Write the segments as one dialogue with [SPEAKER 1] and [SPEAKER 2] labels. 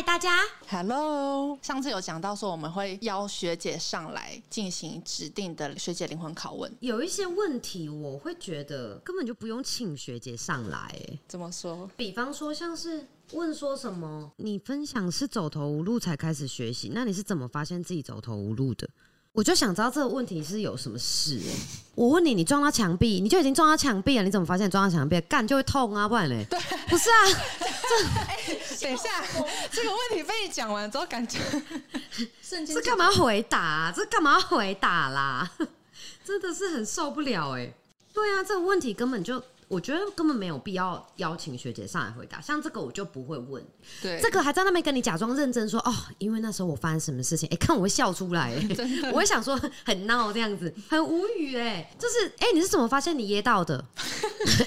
[SPEAKER 1] 嗨，大家
[SPEAKER 2] ，Hello。上次有讲到说我们会邀学姐上来进行指定的学姐灵魂拷问，
[SPEAKER 1] 有一些问题我会觉得根本就不用请学姐上来。
[SPEAKER 2] 怎么说？
[SPEAKER 1] 比方说像是问说什么，你分享是走投无路才开始学习，那你是怎么发现自己走投无路的？我就想知道这个问题是有什么事哎？我问你，你撞到墙壁，你就已经撞到墙壁了，你怎么发现撞到墙壁干就会痛啊？不然嘞？
[SPEAKER 2] 对，
[SPEAKER 1] 不是啊，
[SPEAKER 2] 这等一下，这个问题被你讲完之后，感觉
[SPEAKER 1] 这干嘛回答？这干嘛回答啦？真的是很受不了哎！对啊，这个问题根本就。我觉得根本没有必要邀请学姐上来回答，像这个我就不会问。
[SPEAKER 2] 对，
[SPEAKER 1] 这个还在那边跟你假装认真说哦，因为那时候我发生什么事情，哎，看我会笑出来，我会想说很闹这样子，很无语哎，就是哎，你是怎么发现你噎到的？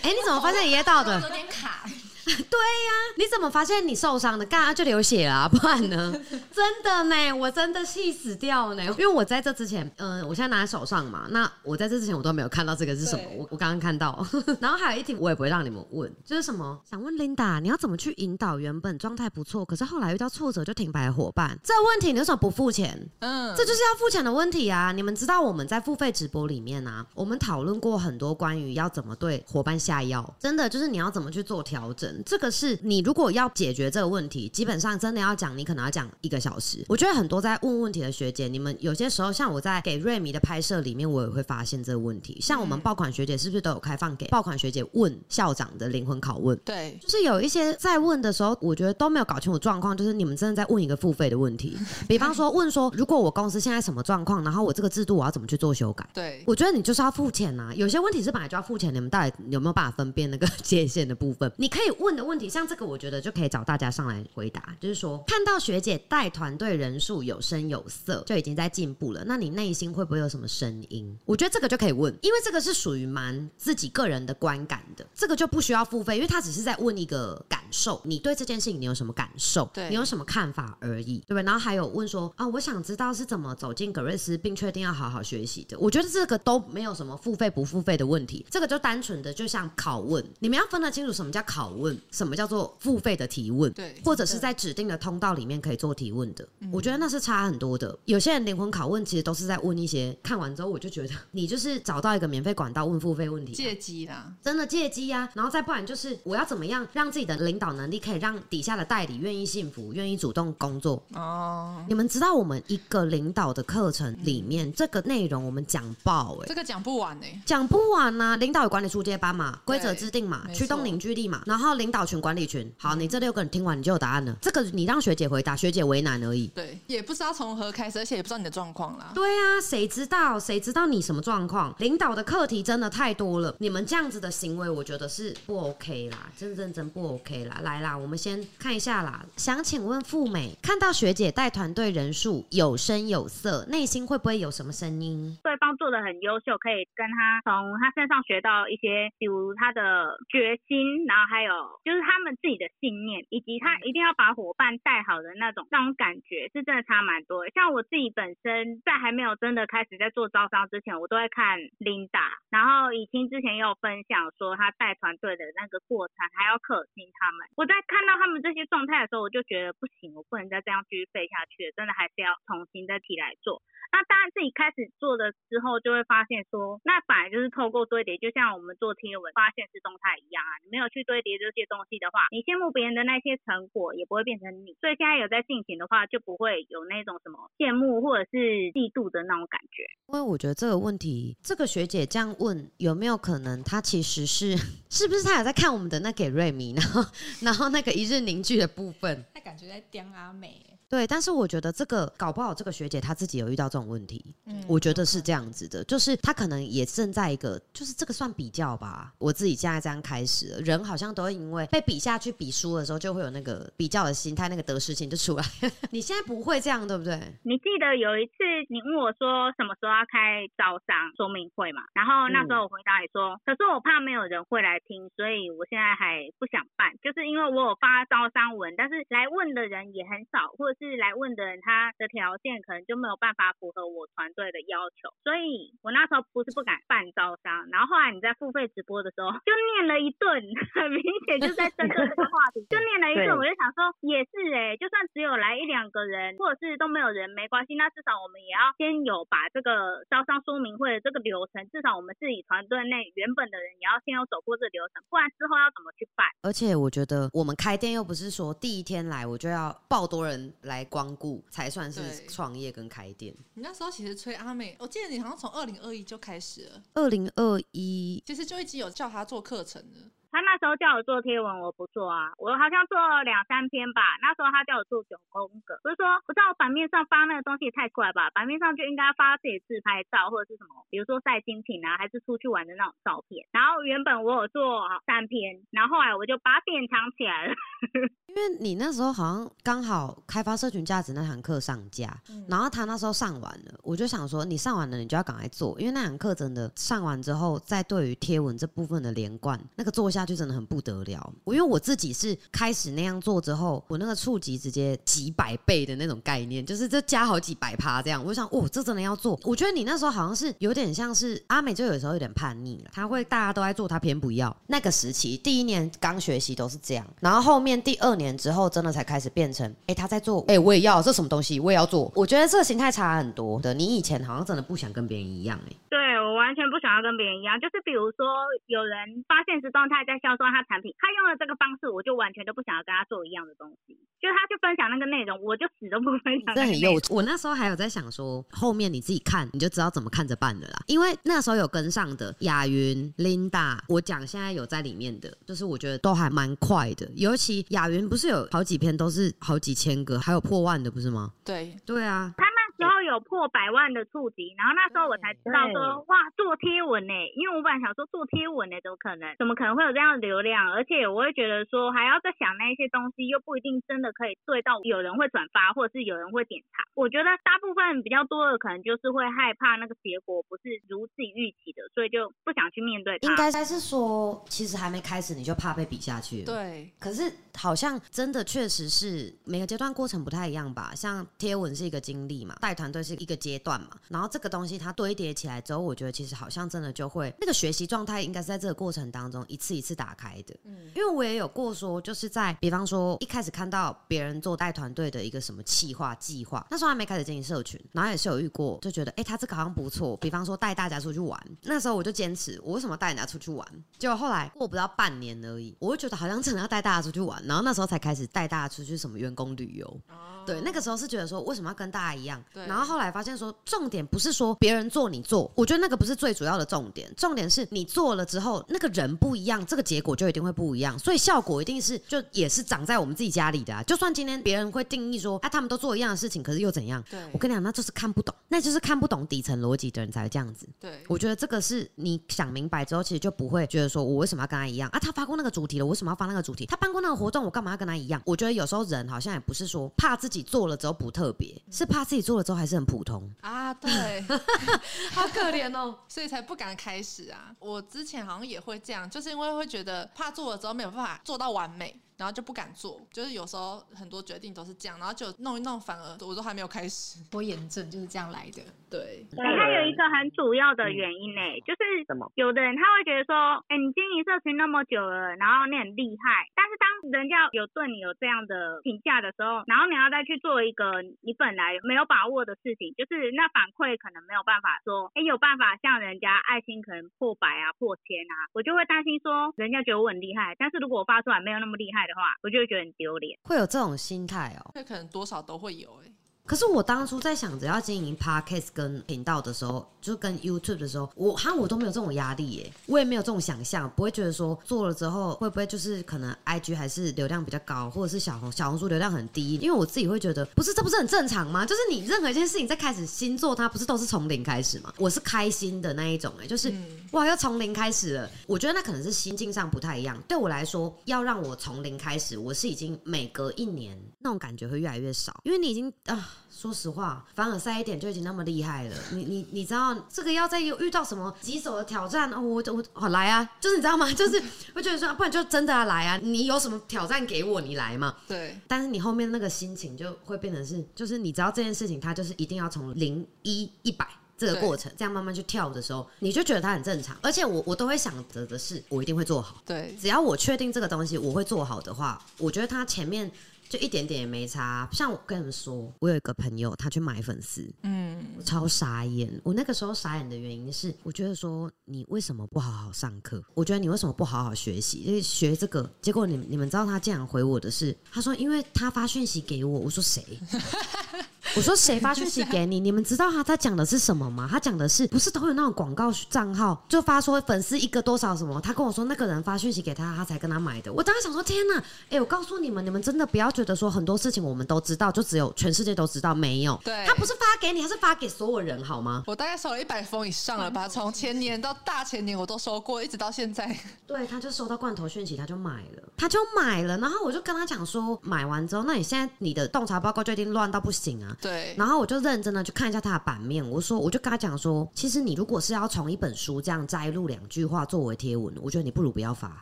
[SPEAKER 1] 哎，你怎么发现你噎到的？
[SPEAKER 3] 有点卡。
[SPEAKER 1] 对呀，你怎么发现你受伤的？干啊就流血啊，不然呢？真的呢，我真的气死掉呢。因为我在这之前，嗯，我现在拿在手上嘛。那我在这之前，我都没有看到这个是什么。我我刚刚看到，然后还有一题，我也不会让你们问，就是什么？想问 Linda，你要怎么去引导原本状态不错，可是后来遇到挫折就停摆的伙伴？这个问题你为什么不付钱？嗯，这就是要付钱的问题啊！你们知道我们在付费直播里面啊，我们讨论过很多关于要怎么对伙伴下药，真的就是你要怎么去做调整。这个是你如果要解决这个问题，基本上真的要讲，你可能要讲一个小时。我觉得很多在问问题的学姐，你们有些时候像我在给瑞米的拍摄里面，我也会发现这个问题。像我们爆款学姐是不是都有开放给爆款学姐问校长的灵魂拷问？
[SPEAKER 2] 对，
[SPEAKER 1] 就是有一些在问的时候，我觉得都没有搞清楚状况，就是你们真的在问一个付费的问题。比方说问说，如果我公司现在什么状况，然后我这个制度我要怎么去做修改？
[SPEAKER 2] 对，
[SPEAKER 1] 我觉得你就是要付钱呐。有些问题是本来就要付钱，你们到底有没有办法分辨那个 界限的部分？你可以问的问题。像这个，我觉得就可以找大家上来回答。就是说，看到学姐带团队人数有声有色，就已经在进步了。那你内心会不会有什么声音？我觉得这个就可以问，因为这个是属于蛮自己个人的观感的。这个就不需要付费，因为他只是在问一个感受，你对这件事情你有什么感受？
[SPEAKER 2] 对
[SPEAKER 1] 你有什么看法而已，对不对？然后还有问说啊，我想知道是怎么走进格瑞斯，并确定要好好学习的。我觉得这个都没有什么付费不付费的问题，这个就单纯的就像拷问，你们要分得清楚什么叫拷问，什么叫。做付费的提问，
[SPEAKER 2] 对，
[SPEAKER 1] 或者是在指定的通道里面可以做提问的，我觉得那是差很多的。有些人灵魂拷问其实都是在问一些，看完之后我就觉得你就是找到一个免费管道问付费问题，
[SPEAKER 2] 借机啦，
[SPEAKER 1] 真的借机呀。然后再不然就是我要怎么样让自己的领导能力可以让底下的代理愿意幸福，愿意主动工作哦。你们知道我们一个领导的课程里面这个内容我们讲爆哎，
[SPEAKER 2] 这个讲不完哎，
[SPEAKER 1] 讲不完呐。领导有管理出阶班嘛，规则制定嘛，驱动凝聚力嘛，然后领导群管。管理群，好，你这六个人听完，你就有答案了。这个你让学姐回答，学姐为难而已。
[SPEAKER 2] 对，也不知道从何开始，而且也不知道你的状况啦。
[SPEAKER 1] 对啊，谁知道？谁知道你什么状况？领导的课题真的太多了，你们这样子的行为，我觉得是不 OK 啦，真真真不 OK 啦。来啦，我们先看一下啦。想请问富美，看到学姐带团队人数有声有色，内心会不会有什么声音？
[SPEAKER 4] 对方做的很优秀，可以跟他从他身上学到一些，比如他的决心，然后还有就是他。们自己的信念，以及他一定要把伙伴带好的那种那种感觉，是真的差蛮多。像我自己本身在还没有真的开始在做招商之前，我都会看 Linda，然后以清之前也有分享说他带团队的那个过程，还要可心他们。我在看到他们这些状态的时候，我就觉得不行，我不能再这样继续废下去了，真的还是要重新再提来做。那当然自己开始做的之后，就会发现说，那本来就是透过堆叠，就像我们做贴文发现是动态一样啊，你没有去堆叠这些东西的。话，你羡慕别人的那些成果，也不会变成你。所以现在有在进行的话，就不会有那种什么羡慕或者是嫉妒的那种感觉。
[SPEAKER 1] 因为我觉得这个问题，这个学姐这样问，有没有可能她其实是 是不是她有在看我们的那给瑞米，然后然后那个一日凝聚的部分，
[SPEAKER 3] 她感觉在刁阿美。
[SPEAKER 1] 对，但是我觉得这个搞不好，这个学姐她自己有遇到这种问题，嗯我觉得是这样子的，就是她可能也正在一个，就是这个算比较吧。我自己现在这样开始，人好像都会因为被比下去比输的时候，就会有那个比较的心态，那个得失心就出来。你现在不会这样，对不对？
[SPEAKER 4] 你记得有一次你问我说什么时候要开招商说明会嘛？然后那时候我回答你说，可是我怕没有人会来听，所以我现在还不想办，就是因为我有发招商文，但是来问的人也很少，或者是。是来问的人，他的条件可能就没有办法符合我团队的要求，所以我那时候不是不敢办招商，然后后来你在付费直播的时候就念了一顿，很明显就在针对这个话题，就念了一顿，我就想说也是哎，就算只有来一两个人，或者是都没有人没关系，那至少我们也要先有把这个招商说明会的这个流程，至少我们自己团队内原本的人也要先有走过这个流程，不然之后要怎么去办？
[SPEAKER 1] 而且我觉得我们开店又不是说第一天来我就要爆多人来光顾才算是创业跟开店。
[SPEAKER 2] 你那时候其实催阿美，我记得你好像从二零二一就开始了，
[SPEAKER 1] 二零二一
[SPEAKER 2] 其实就已经有叫他做课程了。
[SPEAKER 4] 他那时候叫我做贴文，我不做啊，我好像做了两三篇吧。那时候他叫我做九宫格，不是说不知道版面上发那个东西也太怪吧？版面上就应该发自己自拍照或者是什么，比如说晒精品啊，还是出去玩的那种照片。然后原本我有做三篇，然后后来我就把它典藏起来了。
[SPEAKER 1] 因为你那时候好像刚好开发社群价值那堂课上架，然后他那时候上完了，我就想说你上完了你就要赶快做，因为那堂课真的上完之后，在对于贴文这部分的连贯，那个做下。就真的很不得了，我因为我自己是开始那样做之后，我那个触及直接几百倍的那种概念，就是这加好几百趴这样。我就想，哦，这真的要做。我觉得你那时候好像是有点像是阿美，就有时候有点叛逆了，他会大家都在做，他偏不要。那个时期第一年刚学习都是这样，然后后面第二年之后，真的才开始变成，哎，他在做，哎，我也要这什么东西，我也要做。我觉得这个形态差很多的。你以前好像真的不想跟别人一样，哎，
[SPEAKER 4] 对我完全不想要跟别人一样，就是比如说有人发现实状态在。在销售他产品，他用了这个方式，我就完全都不想要跟他做一样的东西。就他就分享那个内容，我就死都不分享。
[SPEAKER 1] 这很幼稚。我那时候还有在想说，后面你自己看，你就知道怎么看着办的啦。因为那时候有跟上的雅云、Linda，我讲现在有在里面的，就是我觉得都还蛮快的。尤其雅云不是有好几篇都是好几千个，还有破万的，不是吗？
[SPEAKER 2] 对，
[SPEAKER 1] 对啊。
[SPEAKER 4] 时候有破百万的触及，然后那时候我才知道说，哇，做贴文呢，因为我本来想说做贴文呢，怎么可能？怎么可能会有这样的流量？而且我会觉得说，还要再想那些东西，又不一定真的可以对到有人会转发，或者是有人会点查。我觉得大部分比较多的可能就是会害怕那个结果不是如自己预期的，所以就不想去面对。
[SPEAKER 1] 应该是说，其实还没开始你就怕被比下去。
[SPEAKER 2] 对，
[SPEAKER 1] 可是好像真的确实是每个阶段过程不太一样吧？像贴文是一个经历嘛，带。团队是一个阶段嘛，然后这个东西它堆叠起来之后，我觉得其实好像真的就会那个学习状态应该是在这个过程当中一次一次打开的。嗯，因为我也有过说，就是在比方说一开始看到别人做带团队的一个什么企划计划，那时候还没开始经营社群，然后也是有遇过，就觉得哎，他这个好像不错。比方说带大家出去玩，那时候我就坚持，我为什么带人家出去玩？结果后来过不到半年而已，我就觉得好像真的要带大家出去玩，然后那时候才开始带大家出去什么员工旅游。对，那个时候是觉得说，为什么要跟大家一样？对。然后后来发现说，重点不是说别人做你做，我觉得那个不是最主要的重点。重点是你做了之后，那个人不一样，这个结果就一定会不一样。所以效果一定是就也是长在我们自己家里的。啊。就算今天别人会定义说，啊，他们都做一样的事情，可是又怎样？
[SPEAKER 2] 对。
[SPEAKER 1] 我跟你讲，那就是看不懂，那就是看不懂底层逻辑的人才会这样子。
[SPEAKER 2] 对。
[SPEAKER 1] 我觉得这个是你想明白之后，其实就不会觉得说我为什么要跟他一样啊？他发过那个主题了，我为什么要发那个主题？他办过那个活动，我干嘛要跟他一样？我觉得有时候人好像也不是说怕自己做了之后不。特别是怕自己做了之后还是很普通
[SPEAKER 2] 啊，对，好可怜哦，所以才不敢开始啊。我之前好像也会这样，就是因为会觉得怕做了之后没有办法做到完美。然后就不敢做，就是有时候很多决定都是这样，然后就弄一弄，反而我都还没有开始。
[SPEAKER 3] 拖延症就是这样来的。
[SPEAKER 2] 对，
[SPEAKER 4] 还有一个很主要的原因呢，就是什么？有的人他会觉得说，哎，你经营社群那么久了，然后你很厉害，但是当人家有对你有这样的评价的时候，然后你要再去做一个你本来没有把握的事情，就是那反馈可能没有办法说，哎，有办法像人家爱心可能破百啊、破千啊，我就会担心说，人家觉得我很厉害，但是如果我发出来没有那么厉害的。话，我就会觉得很丢脸，
[SPEAKER 1] 会有这种心态哦。
[SPEAKER 2] 那可能多少都会有哎。
[SPEAKER 1] 可是我当初在想着要经营 podcast 跟频道的时候，就跟 YouTube 的时候，我哈我都没有这种压力耶，我也没有这种想象，不会觉得说做了之后会不会就是可能 IG 还是流量比较高，或者是小红小红书流量很低，因为我自己会觉得，不是这不是很正常吗？就是你任何一件事情在开始新做它，不是都是从零开始吗？我是开心的那一种哎，就是哇要从零开始了，我觉得那可能是心境上不太一样。对我来说，要让我从零开始，我是已经每隔一年那种感觉会越来越少，因为你已经啊。说实话，凡尔赛一点就已经那么厉害了。你你你知道这个要再有遇到什么棘手的挑战哦，我我好来啊，就是你知道吗？就是会觉得说，不然就真的要来啊，你有什么挑战给我，你来嘛。
[SPEAKER 2] 对，
[SPEAKER 1] 但是你后面那个心情就会变成是，就是你知道这件事情，它就是一定要从零一一百。这个过程，这样慢慢去跳的时候，你就觉得它很正常。而且我我都会想着的是，我一定会做好。
[SPEAKER 2] 对，
[SPEAKER 1] 只要我确定这个东西我会做好的话，我觉得它前面就一点点也没差。像我跟你们说，我有一个朋友，他去买粉丝，嗯，我超傻眼。我那个时候傻眼的原因是，我觉得说你为什么不好好上课？我觉得你为什么不好好学习？因为学这个，结果你你们知道他竟然回我的是，他说因为他发讯息给我，我说谁？我说谁发讯息 给你？你们知道他在讲的是什么吗？他讲的是不是都有那种广告账号，就发说粉丝一个多少什么？他跟我说那个人发讯息给他，他才跟他买的。我当时想说天哪！哎，我告诉你们，你们真的不要觉得说很多事情我们都知道，就只有全世界都知道，没有。
[SPEAKER 2] 对，
[SPEAKER 1] 他不是发给你，他是发给所有人，好吗？
[SPEAKER 2] 我大概收了一百封以上了吧，从前年到大前年我都收过，一直到现在。
[SPEAKER 1] 对，他就收到罐头讯息，他就买了，他就买了。然后我就跟他讲说，买完之后，那你现在你的洞察报告就已经乱到不行啊。
[SPEAKER 2] 对，
[SPEAKER 1] 然后我就认真的去看一下它的版面。我说，我就跟他讲说，其实你如果是要从一本书这样摘录两句话作为贴文，我觉得你不如不要发。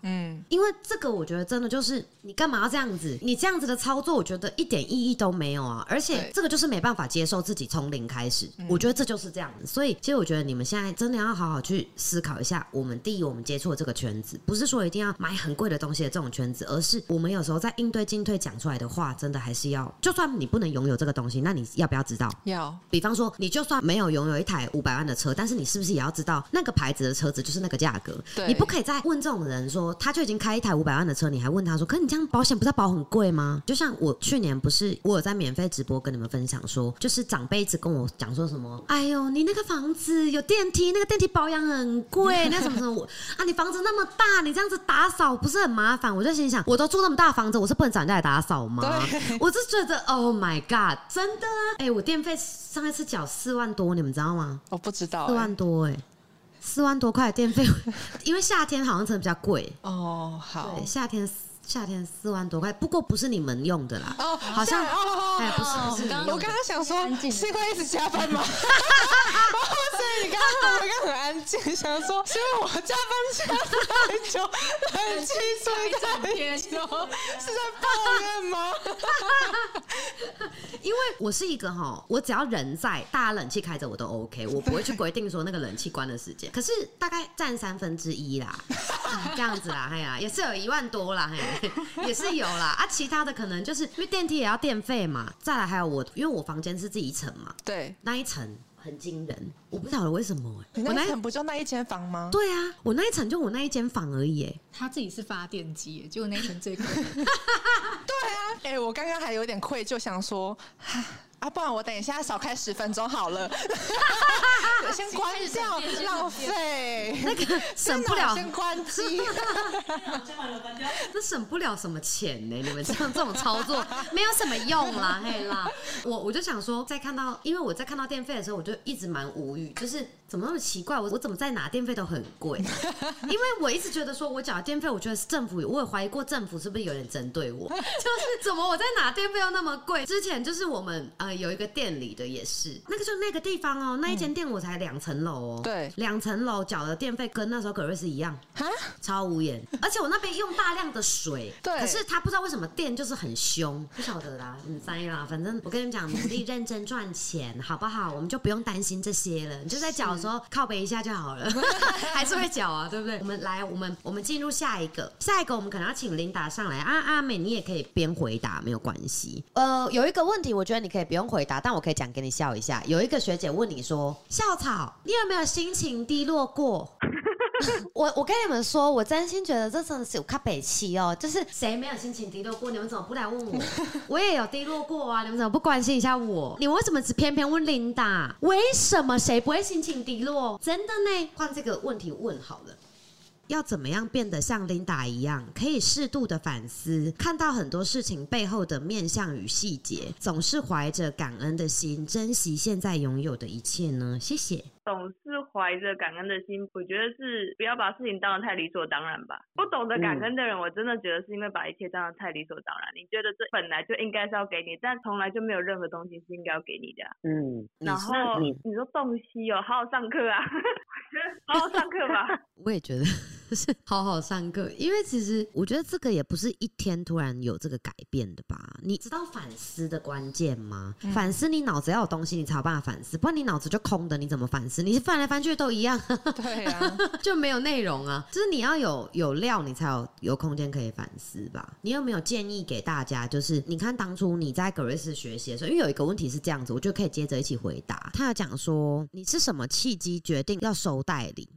[SPEAKER 1] 嗯，因为这个我觉得真的就是你干嘛要这样子？你这样子的操作，我觉得一点意义都没有啊！而且这个就是没办法接受自己从零开始。我觉得这就是这样子。所以，其实我觉得你们现在真的要好好去思考一下，我们第一，我们接触的这个圈子，不是说一定要买很贵的东西的这种圈子，而是我们有时候在应对进退讲出来的话，真的还是要，就算你不能拥有这个东西，那你要不要知道？
[SPEAKER 2] 要，
[SPEAKER 1] 比方说，你就算没有拥有一台五百万的车，但是你是不是也要知道那个牌子的车子就是那个价格？
[SPEAKER 2] 对，
[SPEAKER 1] 你不可以再问这种人说，他就已经开一台五百万的车，你还问他说，可你这样保险不是保很贵吗？就像我去年不是我有在免费直播跟你们分享说，就是长辈一直跟我讲说什么，哎呦，你那个房子有电梯，那个电梯保养很贵，那什么什么我啊，你房子那么大，你这样子打扫不是很麻烦？我就心想，我都住那么大房子，我是不能找人家来打扫吗？我就觉得，Oh my God，真的啊！哎，我电费。上一次缴四万多，你们知道吗？
[SPEAKER 2] 我不知道，
[SPEAKER 1] 四万多哎，四万多块电费，因为夏天好像真的比较贵
[SPEAKER 2] 哦。好，
[SPEAKER 1] 夏天夏天四万多块，不过不是你们用的啦。哦，好像哎，不是不是，
[SPEAKER 2] 我刚刚想说，是因为一直加班吗？你刚刚我刚刚很安静，想说是因为我加班加太久，冷气吹太久，是在抱怨吗？
[SPEAKER 1] 因为我是一个哈，我只要人在，大家冷气开着我都 OK，我不会去规定说那个冷气关的时间。可是大概占三分之一啦，这样子啦，哎呀，也是有一万多啦，嘿，也是有啦。啊，其他的可能就是因为电梯也要电费嘛，再来还有我，因为我房间是自己一层嘛，
[SPEAKER 2] 对，
[SPEAKER 1] 那一层。很惊人，我不晓得为什么。
[SPEAKER 2] 我那一层不就那一间房吗？
[SPEAKER 1] 对啊，我那一层就我那一间房而已。
[SPEAKER 3] 他自己是发电机，就那一层最贵。
[SPEAKER 2] 对啊，哎，我刚刚还有点愧疚，想说。啊，不然我等一下少开十分钟好了，先关掉，浪费
[SPEAKER 1] 那个 省不了，
[SPEAKER 2] 先关机，
[SPEAKER 1] 这省不了什么钱呢？你们这样这种操作 没有什么用啦，嘿啦，我我就想说，在看到，因为我在看到电费的时候，我就一直蛮无语，就是。怎么那么奇怪？我我怎么在哪电费都很贵？因为我一直觉得说，我缴电费，我觉得是政府，我也怀疑过政府是不是有点针对我。就是怎么我在哪电费又那么贵？之前就是我们呃有一个店里的也是，那个就那个地方哦，那一间店我才两层楼哦，
[SPEAKER 2] 对，
[SPEAKER 1] 两层楼缴的电费跟那时候葛瑞斯一样，哈，超无言。而且我那边用大量的水，
[SPEAKER 2] 对，
[SPEAKER 1] 可是他不知道为什么电就是很凶，不晓得啦，你猜啦，反正我跟你们讲，努力认真赚钱，好不好？我们就不用担心这些了，你就在缴。的时候靠背一下就好了，还是会缴啊，对不对？我们来，我们我们进入下一个，下一个我们可能要请琳达上来啊。阿美，你也可以边回答，没有关系。呃，有一个问题，我觉得你可以不用回答，但我可以讲给你笑一下。有一个学姐问你说：“校草，你有没有心情低落过？” 我我跟你们说，我真心觉得这真的是有卡北气哦。就是谁没有心情低落过？你们怎么不来问我？我也有低落过啊！你们怎么不关心一下我？你们为什么只偏偏问琳达？为什么谁不会心情低落？真的呢？换这个问题问好了。要怎么样变得像 Linda 一样，可以适度的反思，看到很多事情背后的面相与细节，总是怀着感恩的心，珍惜现在拥有的一切呢？谢谢。
[SPEAKER 5] 总是怀着感恩的心，我觉得是不要把事情当得太理所当然吧。不懂得感恩的人，我真的觉得是因为把一切当得太理所当然。你觉得这本来就应该是要给你，但从来就没有任何东西是应该要给你的啊。
[SPEAKER 6] 嗯，
[SPEAKER 5] 然后
[SPEAKER 6] 你
[SPEAKER 5] 你说洞悉哦，好好上课啊，好好上课吧。
[SPEAKER 1] 我也觉得是 好好上课，因为其实我觉得这个也不是一天突然有这个改变的吧？你知道反思的关键吗？反思你脑子要有东西，你才有办法反思，不然你脑子就空的，你怎么反思？你翻来翻去都一样，
[SPEAKER 2] 对啊，
[SPEAKER 1] 就没有内容啊。就是你要有有料，你才有有空间可以反思吧？你有没有建议给大家？就是你看当初你在格瑞斯学习的时候，因为有一个问题是这样子，我就可以接着一起回答。他有讲说你是什么契机决定要收代理？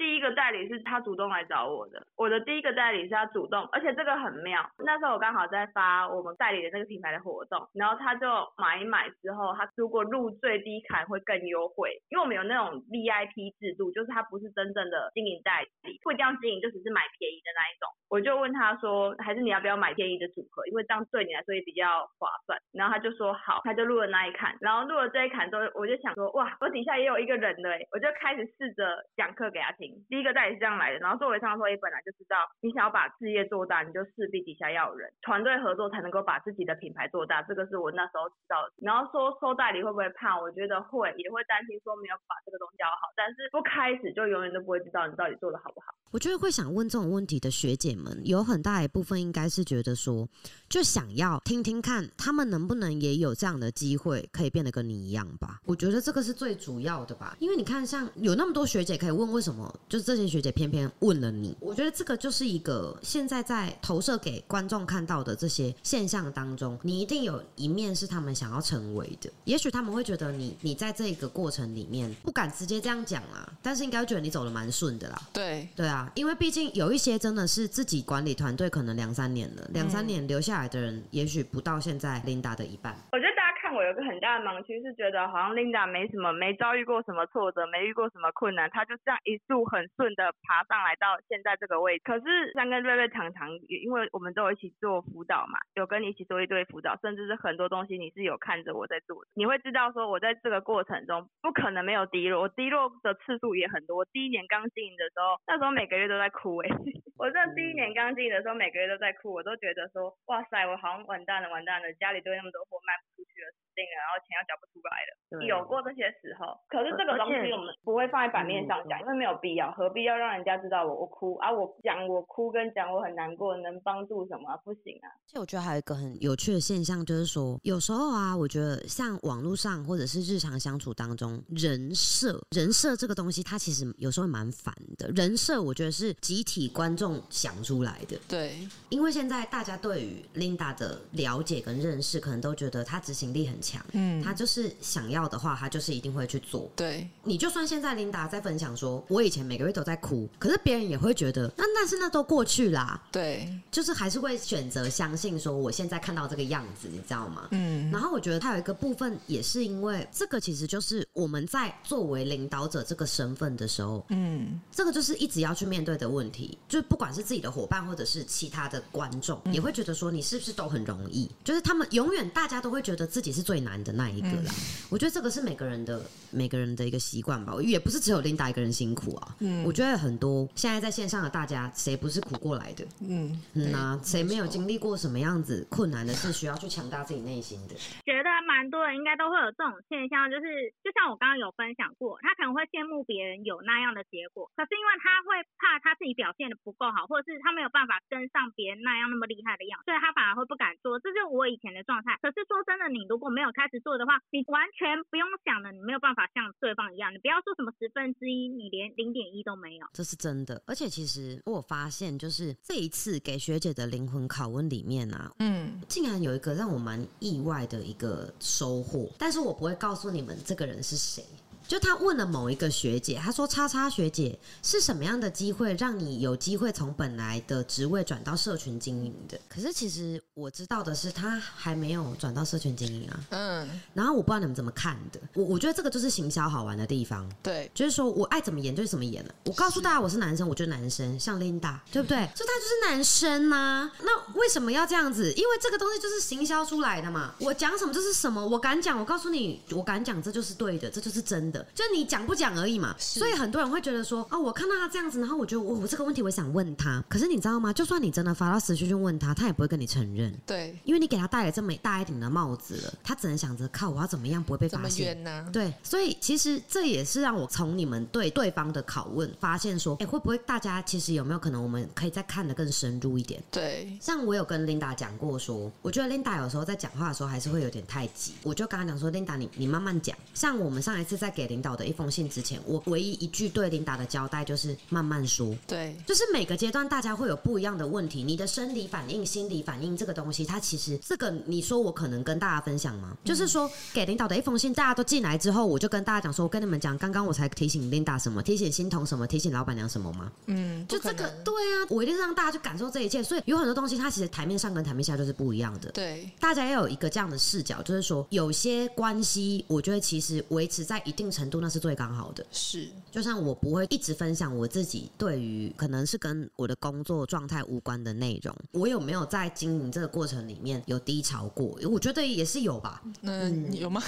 [SPEAKER 5] 第一个代理是他主动来找我的，我的第一个代理是他主动，而且这个很妙。那时候我刚好在发我们代理的那个品牌的活动，然后他就买一买之后，他如果入最低坎会更优惠，因为我们有那种 VIP 制度，就是他不是真正的经营代理，不一定要经营，就只是买便宜的那一种。我就问他说，还是你要不要买便宜的组合，因为这样对你来说也比较划算。然后他就说好，他就录了那一坎，然后录了这一坎之后，我就想说，哇，我底下也有一个人的，我就开始试着讲课给他听。第一个代理是这样来的，然后作为上说，也本来就知道，你想要把事业做大，你就势必底下要有人，团队合作才能够把自己的品牌做大，这个是我那时候知道的。然后说收代理会不会怕？我觉得会，也会担心说没有把这个东西教好，但是不开始就永远都不会知道你到底做的好不好。
[SPEAKER 1] 我觉得会想问这种问题的学姐们，有很大一部分应该是觉得说，就想要听听看他们能不能也有这样的机会，可以变得跟你一样吧。我觉得这个是最主要的吧，因为你看，像有那么多学姐可以问，为什么就是这些学姐偏偏问了你？我觉得这个就是一个现在在投射给观众看到的这些现象当中，你一定有一面是他们想要成为的。也许他们会觉得你你在这个过程里面不敢直接这样讲啦，但是应该觉得你走的蛮顺的啦。
[SPEAKER 2] 对，
[SPEAKER 1] 对啊，因为毕竟有一些真的是自己管理团队，可能两三年了，两三年留下来的人，也许不到现在琳达的一半。
[SPEAKER 5] 我觉得我有个很大的盲区，是觉得好像 Linda 没什么，没遭遇过什么挫折，没遇过什么困难，她就这样一路很顺的爬上来到现在这个位置。可是像跟瑞瑞常常，因为我们都有一起做辅导嘛，有跟你一起做一对辅导，甚至是很多东西你是有看着我在做的，你会知道说我在这个过程中不可能没有低落，我低落的次数也很多。我第一年刚进的时候，那时候每个月都在哭哎、我这第一年刚进的时候，每个月都在哭，我都觉得说，哇塞，我好像完蛋了，完蛋了，家里堆那么多货卖不出定了，然后钱要缴不出来了。有过这些时候，可是这个东西我们不会放在版面上讲，因为没有必要，何必要让人家知道我我哭啊？我讲我哭跟讲我很难过，能帮助什么啊？不行啊！
[SPEAKER 1] 而且我觉得还有一个很有趣的现象，就是说，有时候啊，我觉得像网络上或者是日常相处当中，人设人设这个东西，它其实有时候蛮烦的。人设我觉得是集体观众想出来的，
[SPEAKER 2] 对，
[SPEAKER 1] 因为现在大家对于 Linda 的了解跟认识，可能都觉得她执行力很强，
[SPEAKER 2] 嗯，
[SPEAKER 1] 她就是想要的话，她就是一定会去做。
[SPEAKER 2] 对，
[SPEAKER 1] 你就算现在琳达在分享说，我以前每个月都在哭，可是别人也会觉得，那但是那都过去啦，
[SPEAKER 2] 对，
[SPEAKER 1] 就是还是会选择相信说，我现在看到这个样子，你知道吗？
[SPEAKER 2] 嗯，
[SPEAKER 1] 然后我觉得它有一个部分也是因为这个，其实就是我们在作为领导者这个身份的时候，
[SPEAKER 2] 嗯，
[SPEAKER 1] 这个就是一直要去面对的问题，就不管是自己的伙伴或者是其他的观众，也会觉得说你是不是都很容易，就是他们永远大家都会觉得自己是最难的那一个啦。我觉得这个是每个人的每个人的一个习惯吧，也不是只有琳达一个人辛苦啊。
[SPEAKER 2] 嗯
[SPEAKER 1] 我觉得很多现在在线上的大家，谁不是苦过来的？
[SPEAKER 2] 嗯，
[SPEAKER 1] 嗯啊，谁没有经历过什么样子困难的事，需要去强大自己内心的？
[SPEAKER 4] 觉得蛮多人应该都会有这种现象，就是就像我刚刚有分享过，他可能会羡慕别人有那样的结果，可是因为他会怕他自己表现的不够好，或者是他没有办法跟上别人那样那么厉害的样子，所以他反而会不敢做。这就是我以前的状态。可是说真的，你如果没有开始做的话，你完全不用想了，你没有办法像对方一样，你不要说什么十分之一，你连零点一都没有。
[SPEAKER 1] 这是真的，而且其实我发现，就是这一次给学姐的灵魂拷问里面啊，
[SPEAKER 2] 嗯，
[SPEAKER 1] 竟然有一个让我蛮意外的一个收获，但是我不会告诉你们这个人是谁。就他问了某一个学姐，他说：“叉叉学姐是什么样的机会让你有机会从本来的职位转到社群经营的？”可是其实我知道的是，他还没有转到社群经营啊。
[SPEAKER 2] 嗯，
[SPEAKER 1] 然后我不知道你们怎么看的，我我觉得这个就是行销好玩的地方。
[SPEAKER 2] 对，
[SPEAKER 1] 就是说我爱怎么演就是怎么演了。我告诉大家我是男生，我就是男生，像 Linda，对不对？所以他就是男生呐、那为什么要这样子？因为这个东西就是行销出来的嘛。我讲什么就是什么，我敢讲，我告诉你，我敢讲，这就是对的，这就是真的。就你讲不讲而已嘛。所以很多人会觉得说，哦，我看到他这样子，然后我觉得我我这个问题我想问他，可是你知道吗？就算你真的发到私讯去问他，他也不会跟你承认。
[SPEAKER 2] 对，
[SPEAKER 1] 因为你给他戴了这么大一顶的帽子了，他只能想着靠我要怎么样不会被发现。
[SPEAKER 2] 圆呢？
[SPEAKER 1] 对，所以其实这也是让我从你们对对方的拷问发现说，哎、会不会大家其实有没有可能我们可以再看得更深入一点？
[SPEAKER 2] 对，
[SPEAKER 1] 像我有跟 Linda 讲过说，我觉得 Linda 有时候在讲话的时候还是会有点太急，我就跟她讲说，Linda 你你慢慢讲。像我们上一次在给领导的一封信之前，我唯一一句对 Linda 的交代就是慢慢说。
[SPEAKER 2] 对，
[SPEAKER 1] 就是每个阶段大家会有不一样的问题，你的生理反应、心理反应这个东西，它其实这个你说我可能跟大家分享吗？就是说给领导的一封信，大家都进来之后，我就跟大家讲说，我跟你们讲，刚刚我才提醒 Linda 什么，提醒欣彤什么，提醒老板娘什么吗？
[SPEAKER 2] 嗯，
[SPEAKER 1] 就这个对啊，我一定是让大家去感受这一切，所以有很多东西它其实台面上跟台面下就是不一样的。
[SPEAKER 2] 对，
[SPEAKER 1] 大家要有一个这样的视角，就是说有些关系，我觉得其实维持在一定程程度那是最刚好的。
[SPEAKER 2] 是，
[SPEAKER 1] 就像我不会一直分享我自己对于可能是跟我的工作状态无关的内容，我有没有在经营这个过程里面有低潮过？我觉得也是有吧。
[SPEAKER 2] 嗯，有吗？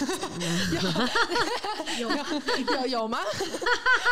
[SPEAKER 2] 有有有有吗？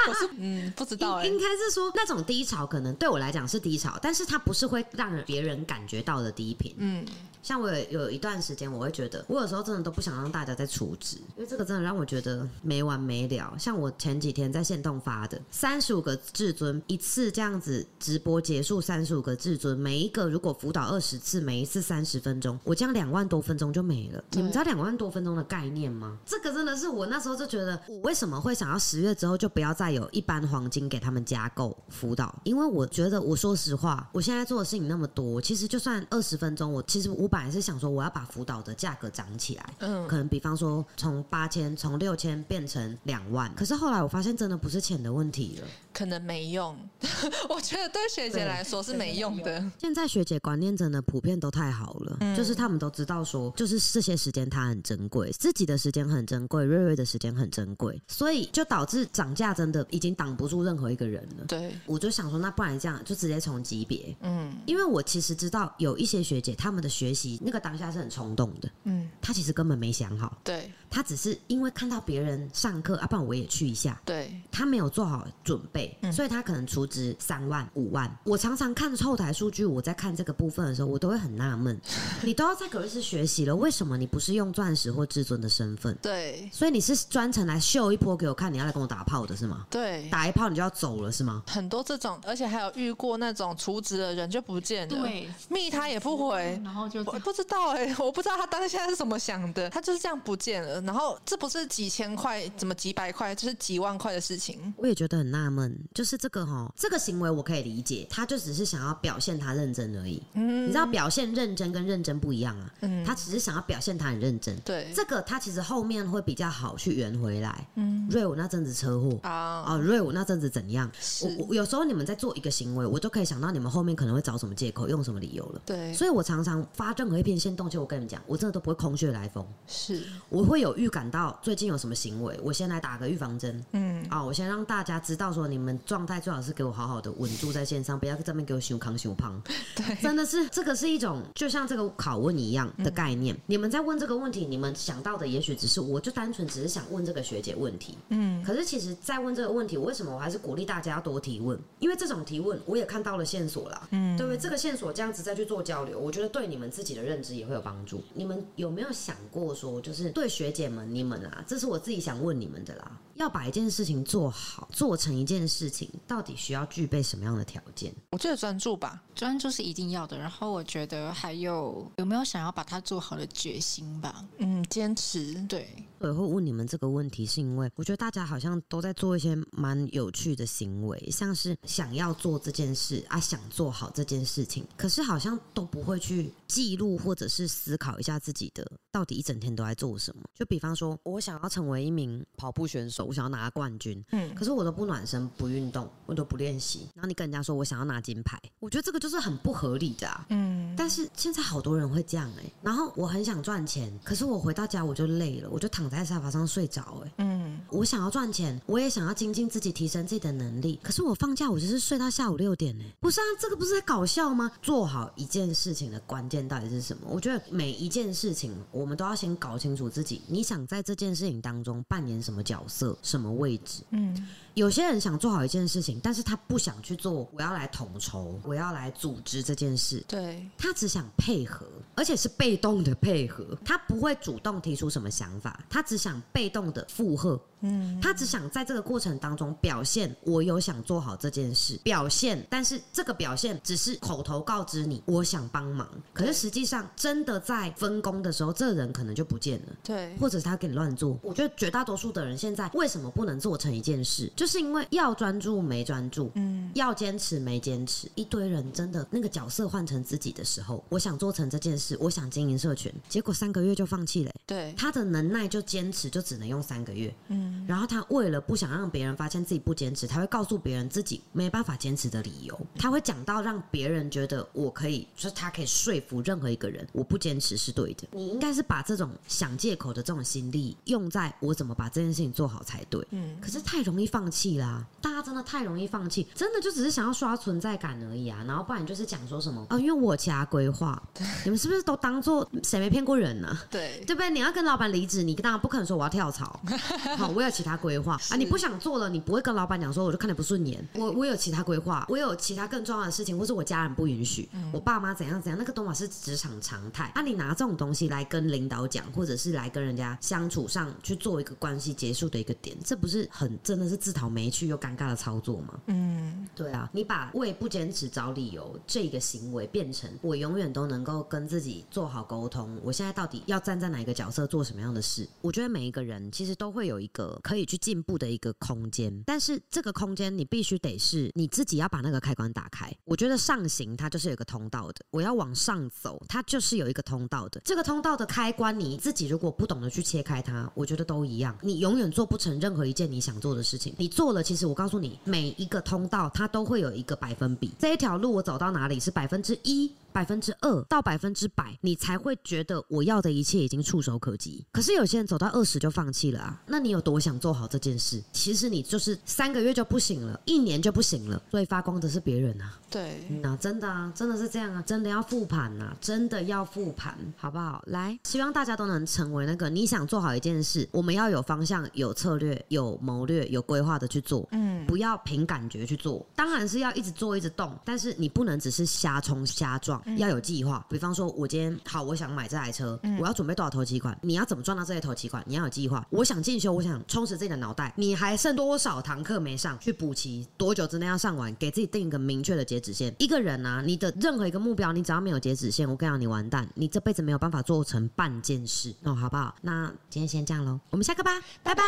[SPEAKER 2] 我是嗯不知道哎
[SPEAKER 1] 应，该是说那种低潮，可能对我来讲是低潮，但是它不是会让别人感觉到的低频。
[SPEAKER 2] 嗯，
[SPEAKER 1] 像我有有一段时间，我会觉得，我有时候真的都不想让大家再处置，因为这个真的让我觉得没完没了。像我前几天在线动发的三十五个至尊，一次这样子直播结束三十五个至尊，每一个如果辅导二十次，每一次三十分钟，我这样两万多分钟就没了。你们知道两万多分钟的概念吗？这个真的是我那时候就觉得，我为什么会想要十月之后就不要再有一般黄金给他们加购辅导？因为我觉得，我说实话，我现在做的事情那么多，其实就算二十分钟，我其实我本来是想说我要把辅导的价格涨起来，
[SPEAKER 2] 嗯
[SPEAKER 1] 可能比方说从八千、从六千变成两万，可是后来我发现真的不是钱的问题了。
[SPEAKER 2] 可能没用。我觉得对学姐来说是没用的。
[SPEAKER 1] 现在学姐观念真的普遍都太好了，
[SPEAKER 2] 嗯。
[SPEAKER 1] 就是他们都知道说，就是这些时间它很珍贵，自己的时间很珍贵，瑞瑞的时间很珍贵，所以就导致涨价真的已经挡不住任何一个人了。
[SPEAKER 2] 对，
[SPEAKER 1] 我就想说，那不然这样就直接从级别，
[SPEAKER 2] 嗯。
[SPEAKER 1] 因为我其实知道有一些学姐他们的学习那个当下是很冲动的，
[SPEAKER 2] 嗯，
[SPEAKER 1] 她其实根本没想好，
[SPEAKER 2] 对。
[SPEAKER 1] 她只是因为看到别人上课啊，不然我也去一下，
[SPEAKER 2] 对，
[SPEAKER 1] 她没有做好准备，
[SPEAKER 2] 嗯
[SPEAKER 1] 所以他可能出资三万、五万。我常常看后台数据，我在看这个部分的时候，我都会很纳闷：你都要在格瑞斯学习了，为什么你不是用钻石或至尊的身份？
[SPEAKER 2] 对
[SPEAKER 1] 所以你是专程来秀一波给我看，你要来跟我打炮的是吗？
[SPEAKER 2] 对，
[SPEAKER 1] 打一炮你就要走了是吗？
[SPEAKER 2] 很多这种，而且还有遇过那种出值的人就不见了，
[SPEAKER 3] 对，
[SPEAKER 2] 密他也不回。
[SPEAKER 3] 然后就
[SPEAKER 2] 我不知道哎、我不知道他当下是怎么想的，他就是这样不见了。然后这不是几千块，怎么几百块，就是几万块的事情。
[SPEAKER 1] 我也觉得很纳闷，就是这个哈，这个行为我可以理解，他就只是想要表现他认真而已。
[SPEAKER 2] 嗯
[SPEAKER 1] 你知道表现认真跟认真不一样啊，
[SPEAKER 2] 嗯
[SPEAKER 1] 他只是想要表现他很认真。
[SPEAKER 2] 对，
[SPEAKER 1] 这个他其实后面会比较好去圆回来。
[SPEAKER 2] 嗯
[SPEAKER 1] 瑞武那阵子车祸。
[SPEAKER 2] 啊，
[SPEAKER 1] 哦，瑞武那阵子怎样？
[SPEAKER 2] 是
[SPEAKER 1] 我我有时候你们在做一个行为，我都可以想到你们后面可能会找什么借口，用什么理由了。
[SPEAKER 2] 对，
[SPEAKER 1] 所以我常常发任何一篇先动，就我跟你们讲，我真的都不会空穴来风，
[SPEAKER 2] 是，
[SPEAKER 1] 我会有预感到最近有什么行为，我先来打个预防针。
[SPEAKER 2] 嗯，
[SPEAKER 1] 啊、我先让大家知道说，你们状态最好是给我好好的稳住在线上，不要在上面给我熊康熊胖。
[SPEAKER 2] 对，
[SPEAKER 1] 真的是这个是一种就像这个拷问一样的概念。你们在问这个问题，你们想到的也许只是我就单纯只是想问这个学姐问题。
[SPEAKER 2] 嗯，
[SPEAKER 1] 可是其实，在问这个问题，为什么我还是鼓励大家要多提问？因为这种提问，我也看到了线索啦，
[SPEAKER 2] 嗯
[SPEAKER 1] 对不对？这个线索这样子再去做交流，我觉得对你们自己的认知也会有帮助。你们有没有想过说，就是对学姐们，你们啊，这是我自己想问你们的啦，要把一件事情做好，做成一件事情，到底需要具备什么样的条件？
[SPEAKER 2] 我觉得专注吧，
[SPEAKER 3] 专注是一定要的。然后我觉得还有有没有想要把它做好的决心吧？
[SPEAKER 2] 嗯，坚持，
[SPEAKER 3] 对，
[SPEAKER 1] 我会问你们这个问题，是因为我觉得大家好像都在做一些蛮有趣的行为，像是想要做这件事啊，想做好这件事情，可是好像都不会去记录或者是思考一下自己的到底一整天都在做什么。就比方说，我想要成为一名跑步选手，我想要拿冠军，
[SPEAKER 3] 嗯
[SPEAKER 1] 可是我都不暖身、不运动，我都不练习，然后你跟人家说我想要拿金牌，我觉得这个就是很不合理的。
[SPEAKER 3] 嗯，
[SPEAKER 1] 但是现在好多人会这样哎、然后我很想赚钱，可是我回到家我就累了，我就躺在沙发上睡着哎、
[SPEAKER 3] 嗯
[SPEAKER 1] 我想要赚钱，我也想要精进自己，提升自己的能力。可是我放假，我就是睡到下午六点呢。不是啊，这个不是在搞笑吗？做好一件事情的关键到底是什么？我觉得每一件事情，我们都要先搞清楚自己，你想在这件事情当中扮演什么角色、什么位置。
[SPEAKER 3] 嗯
[SPEAKER 1] 有些人想做好一件事情，但是他不想去做，我要来统筹，我要来组织这件事。
[SPEAKER 3] 对，
[SPEAKER 1] 他只想配合，而且是被动的配合，他不会主动提出什么想法，他只想被动的附和。
[SPEAKER 3] 嗯
[SPEAKER 1] 他只想在这个过程当中表现我有想做好这件事，表现，但是这个表现只是口头告知你我想帮忙，可是实际上真的在分工的时候，这人可能就不见了。
[SPEAKER 3] 对，
[SPEAKER 1] 或者是他给你乱做，我觉得绝大多数的人现在为什么不能做成一件事，就是因为要专注没专注，
[SPEAKER 3] 嗯
[SPEAKER 1] 要坚持没坚持。一堆人真的那个角色换成自己的时候，我想做成这件事，我想经营社群，结果三个月就放弃了欸、
[SPEAKER 3] 对，
[SPEAKER 1] 他的能耐就坚持就只能用三个月，
[SPEAKER 3] 嗯
[SPEAKER 1] 然后他为了不想让别人发现自己不坚持，他会告诉别人自己没办法坚持的理由。他会讲到让别人觉得我可以，就是他可以说服任何一个人，我不坚持是对的。你应该是把这种想借口的这种心力用在我怎么把这件事情做好才对。
[SPEAKER 3] 嗯
[SPEAKER 1] 可是太容易放弃啦，大家真的太容易放弃，真的就只是想要刷存在感而已啊。然后不然就是讲说什么啊，因为我有其他规划，你们是不是都当做谁没骗过人呢、
[SPEAKER 3] 对，
[SPEAKER 1] 对不对？你要跟老板离职，你当然不可能说我要跳槽。好，我有其他规划啊，你不想做了，你不会跟老板讲说我就看你不顺眼。我我有其他规划，我有其他更重要的事情，或是我家人不允许，我爸妈怎样怎样，那个东西是职场常态。啊，你拿这种东西来跟领导讲，或者是来跟人家相处上去做一个关系结束的一个点，这不是很真的是自讨没趣又尴尬的操作吗？
[SPEAKER 3] 嗯
[SPEAKER 1] 对啊，你把为不坚持找理由这个行为变成我永远都能够跟自己自己做好沟通，我现在到底要站在哪一个角色做什么样的事？我觉得每一个人其实都会有一个可以去进步的一个空间，但是这个空间你必须得是你自己要把那个开关打开。我觉得上行它就是有一个通道的，我要往上走，它就是有一个通道的。这个通道的开关你自己如果不懂得去切开它，我觉得都一样，你永远做不成任何一件你想做的事情。你做了，其实我告诉你，每一个通道它都会有一个百分比，这一条路我走到哪里是百分之一。百分之二到百分之百，你才会觉得我要的一切已经触手可及。可是有些人走到二十就放弃了啊，那你有多想做好这件事？其实你就是三个月就不行了，一年就不行了，所以发光的是别人啊。
[SPEAKER 3] 对，
[SPEAKER 1] 嗯啊，真的啊，真的是这样啊，真的要复盘呐、真的要复盘，好不好？来，希望大家都能成为那个你想做好一件事，我们要有方向、有策略、有谋略、有规划的去做，
[SPEAKER 3] 嗯
[SPEAKER 1] 不要凭感觉去做。当然是要一直做、一直动，但是你不能只是瞎冲瞎撞，要有计划。比方说，我今天好，我想买这台车，我要准备多少头期款？你要怎么赚到这些头期款？你要有计划。我想进修，我想充实自己的脑袋，你还剩多少堂课没上？去补齐，多久之内要上完？给自己定一个明确的截止线。一个人啊，你的任何一个目标，你只要没有截止线，我跟你讲，你完蛋，你这辈子没有办法做成半件事。哦，好不好？那今天先这样喽，我们下课吧，拜拜。